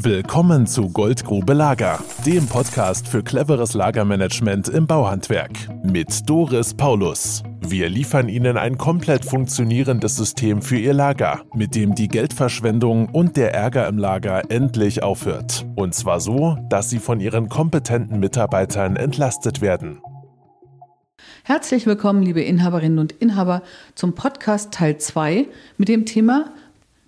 Willkommen zu Goldgrube Lager, dem Podcast für cleveres Lagermanagement im Bauhandwerk mit Doris Paulus. Wir liefern Ihnen ein komplett funktionierendes System für Ihr Lager, mit dem die Geldverschwendung und der Ärger im Lager endlich aufhört. Und zwar so, dass Sie von Ihren kompetenten Mitarbeitern entlastet werden. Herzlich willkommen, liebe Inhaberinnen und Inhaber, zum Podcast Teil 2 mit dem Thema,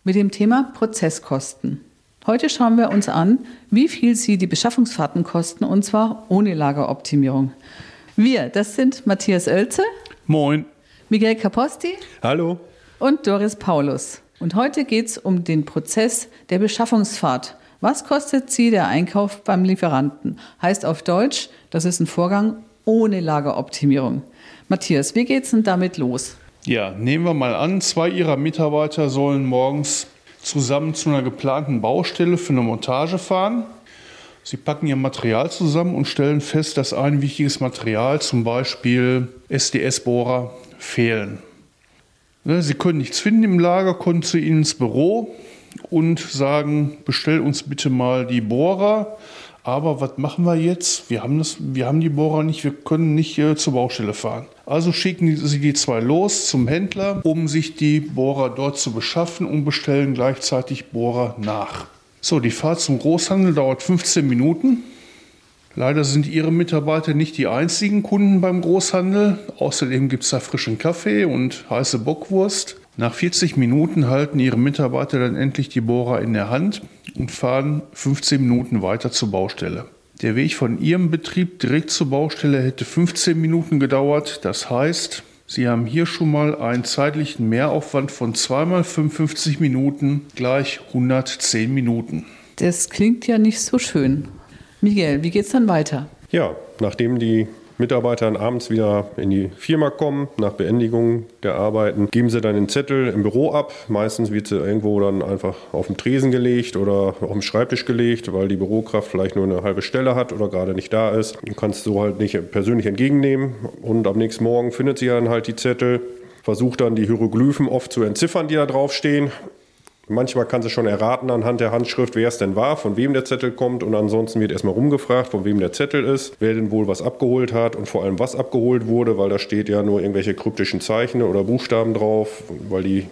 mit dem Thema Prozesskosten. Heute schauen wir uns an, wie viel Sie die Beschaffungsfahrten kosten und zwar ohne Lageroptimierung. Wir, das sind Matthias Oelze. Moin. Miguel Caposti. Hallo. Und Doris Paulus. Und heute geht es um den Prozess der Beschaffungsfahrt. Was kostet Sie der Einkauf beim Lieferanten? Heißt auf Deutsch, das ist ein Vorgang ohne Lageroptimierung. Matthias, wie geht es denn damit los? Ja, nehmen wir mal an, zwei Ihrer Mitarbeiter sollen morgens zusammen zu einer geplanten Baustelle für eine Montage fahren. Sie packen ihr Material zusammen und stellen fest, dass ein wichtiges Material, zum Beispiel SDS-Bohrer, fehlen. Ne, Sie können nichts finden im Lager, kommen zu Ihnen ins Büro und sagen, bestell uns bitte mal die Bohrer. Aber was machen wir jetzt? Wir haben, das, wir haben die Bohrer nicht, wir können nicht äh, zur Baustelle fahren. Also schicken sie die zwei los zum Händler, um sich die Bohrer dort zu beschaffen und bestellen gleichzeitig Bohrer nach. So, die Fahrt zum Großhandel dauert 15 Minuten. Leider sind Ihre Mitarbeiter nicht die einzigen Kunden beim Großhandel. Außerdem gibt es da frischen Kaffee und heiße Bockwurst. Nach 40 Minuten halten Ihre Mitarbeiter dann endlich die Bohrer in der Hand und fahren 15 Minuten weiter zur Baustelle. Der Weg von Ihrem Betrieb direkt zur Baustelle hätte 15 Minuten gedauert. Das heißt, Sie haben hier schon mal einen zeitlichen Mehraufwand von zweimal 55 Minuten gleich 110 Minuten. Das klingt ja nicht so schön. Miguel, wie geht's dann weiter? Ja, nachdem die Mitarbeitern abends wieder in die Firma kommen, nach Beendigung der Arbeiten, geben sie dann den Zettel im Büro ab. Meistens wird sie irgendwo dann einfach auf dem Tresen gelegt oder auf dem Schreibtisch gelegt, weil die Bürokraft vielleicht nur eine halbe Stelle hat oder gerade nicht da ist. Du kannst so halt nicht persönlich entgegennehmen und am nächsten Morgen findet sie dann halt die Zettel versucht dann die Hieroglyphen oft zu entziffern, die da draufstehen. Manchmal kann sie schon erraten anhand der Handschrift, wer es denn war, von wem der Zettel kommt. Und ansonsten wird erstmal rumgefragt, von wem der Zettel ist, wer denn wohl was abgeholt hat und vor allem was abgeholt wurde, weil da steht ja nur irgendwelche kryptischen Zeichen oder Buchstaben drauf, weil die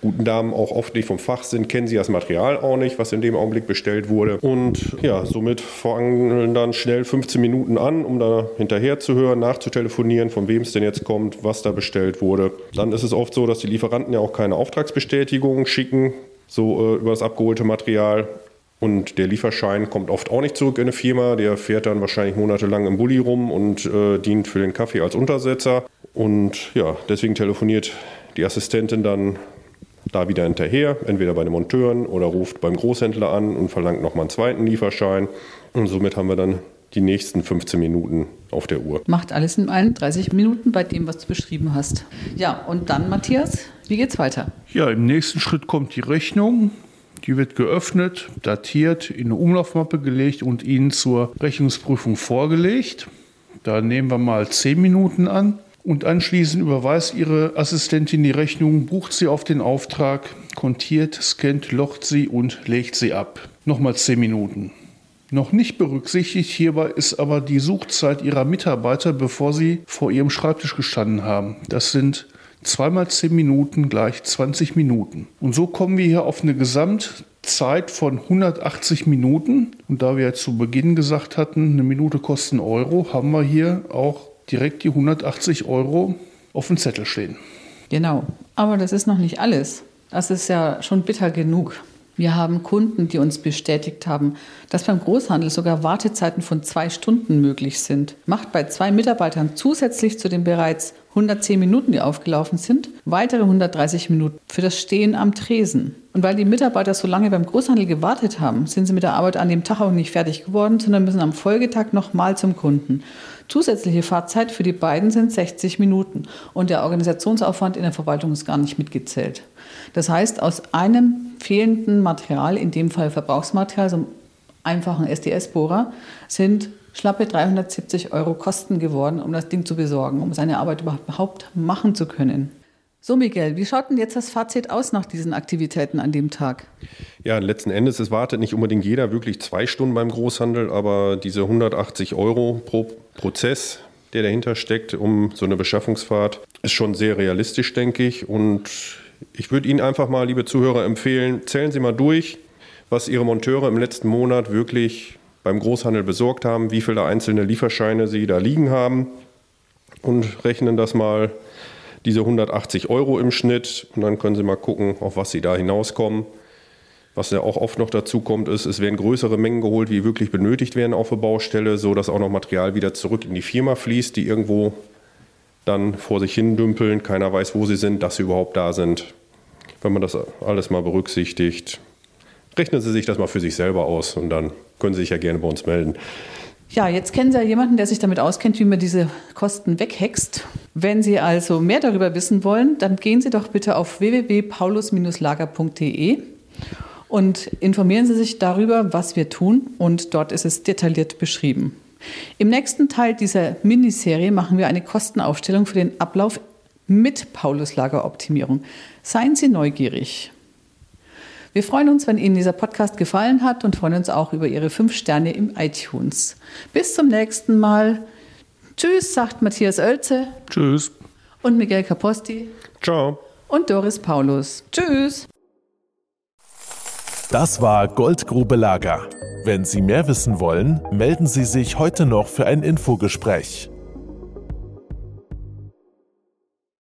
guten Damen auch oft nicht vom Fach sind, kennen sie das Material auch nicht, was in dem Augenblick bestellt wurde. Und ja, somit fangen dann schnell 15 Minuten an, um da hinterher zu hören, nachzutelefonieren, von wem es denn jetzt kommt, was da bestellt wurde. Dann ist es oft so, dass die Lieferanten ja auch keine Auftragsbestätigung schicken so äh, über das abgeholte Material. Und der Lieferschein kommt oft auch nicht zurück in eine Firma. Der fährt dann wahrscheinlich monatelang im Bulli rum und äh, dient für den Kaffee als Untersetzer. Und ja, deswegen telefoniert die Assistentin dann da wieder hinterher, entweder bei den Monteuren oder ruft beim Großhändler an und verlangt nochmal einen zweiten Lieferschein. Und somit haben wir dann die nächsten 15 Minuten auf der Uhr. Macht alles in allen 30 Minuten bei dem, was du beschrieben hast. Ja, und dann, Matthias, wie geht's weiter? Ja, im nächsten Schritt kommt die Rechnung. Die wird geöffnet, datiert, in eine Umlaufmappe gelegt und Ihnen zur Rechnungsprüfung vorgelegt. Da nehmen wir mal 10 Minuten an. Und anschließend überweist Ihre Assistentin die Rechnung, bucht sie auf den Auftrag, kontiert, scannt, locht sie und legt sie ab. Nochmal 10 Minuten. Noch nicht berücksichtigt hierbei ist aber die Suchzeit ihrer Mitarbeiter, bevor sie vor ihrem Schreibtisch gestanden haben. Das sind zweimal 10 Minuten gleich 20 Minuten. Und so kommen wir hier auf eine Gesamtzeit von 180 Minuten. Und da wir ja zu Beginn gesagt hatten, eine Minute kostet einen Euro, haben wir hier auch direkt die 180 Euro auf dem Zettel stehen. Genau, aber das ist noch nicht alles. Das ist ja schon bitter genug. Wir haben Kunden, die uns bestätigt haben, dass beim Großhandel sogar Wartezeiten von zwei Stunden möglich sind. Macht bei zwei Mitarbeitern zusätzlich zu den bereits 110 Minuten, die aufgelaufen sind, weitere 130 Minuten für das Stehen am Tresen. Und weil die Mitarbeiter so lange beim Großhandel gewartet haben, sind sie mit der Arbeit an dem Tag auch nicht fertig geworden, sondern müssen am Folgetag nochmal zum Kunden. Zusätzliche Fahrzeit für die beiden sind 60 Minuten und der Organisationsaufwand in der Verwaltung ist gar nicht mitgezählt. Das heißt, aus einem fehlenden Material, in dem Fall Verbrauchsmaterial, so einem einfachen SDS-Bohrer, sind schlappe 370 Euro Kosten geworden, um das Ding zu besorgen, um seine Arbeit überhaupt machen zu können. So, Miguel, wie schaut denn jetzt das Fazit aus nach diesen Aktivitäten an dem Tag? Ja, letzten Endes, es wartet nicht unbedingt jeder wirklich zwei Stunden beim Großhandel, aber diese 180 Euro pro Prozess, der dahinter steckt, um so eine Beschaffungsfahrt, ist schon sehr realistisch, denke ich. Und ich würde Ihnen einfach mal, liebe Zuhörer, empfehlen, zählen Sie mal durch, was Ihre Monteure im letzten Monat wirklich beim Großhandel besorgt haben, wie viele einzelne Lieferscheine Sie da liegen haben und rechnen das mal diese 180 Euro im Schnitt und dann können Sie mal gucken, auf was Sie da hinauskommen. Was ja auch oft noch dazu kommt, ist, es werden größere Mengen geholt, wie wirklich benötigt werden auf der Baustelle, so dass auch noch Material wieder zurück in die Firma fließt, die irgendwo dann vor sich hin dümpeln, keiner weiß, wo sie sind, dass sie überhaupt da sind. Wenn man das alles mal berücksichtigt, rechnen Sie sich das mal für sich selber aus und dann können Sie sich ja gerne bei uns melden. Ja, jetzt kennen Sie ja jemanden, der sich damit auskennt, wie man diese Kosten weghext. Wenn Sie also mehr darüber wissen wollen, dann gehen Sie doch bitte auf www.paulus-lager.de und informieren Sie sich darüber, was wir tun. Und dort ist es detailliert beschrieben. Im nächsten Teil dieser Miniserie machen wir eine Kostenaufstellung für den Ablauf mit Paulus Lageroptimierung. Seien Sie neugierig. Wir freuen uns, wenn Ihnen dieser Podcast gefallen hat und freuen uns auch über Ihre fünf Sterne im iTunes. Bis zum nächsten Mal. Tschüss, sagt Matthias Oelze. Tschüss. Und Miguel Caposti. Ciao. Und Doris Paulus. Tschüss. Das war Goldgrube Lager. Wenn Sie mehr wissen wollen, melden Sie sich heute noch für ein Infogespräch.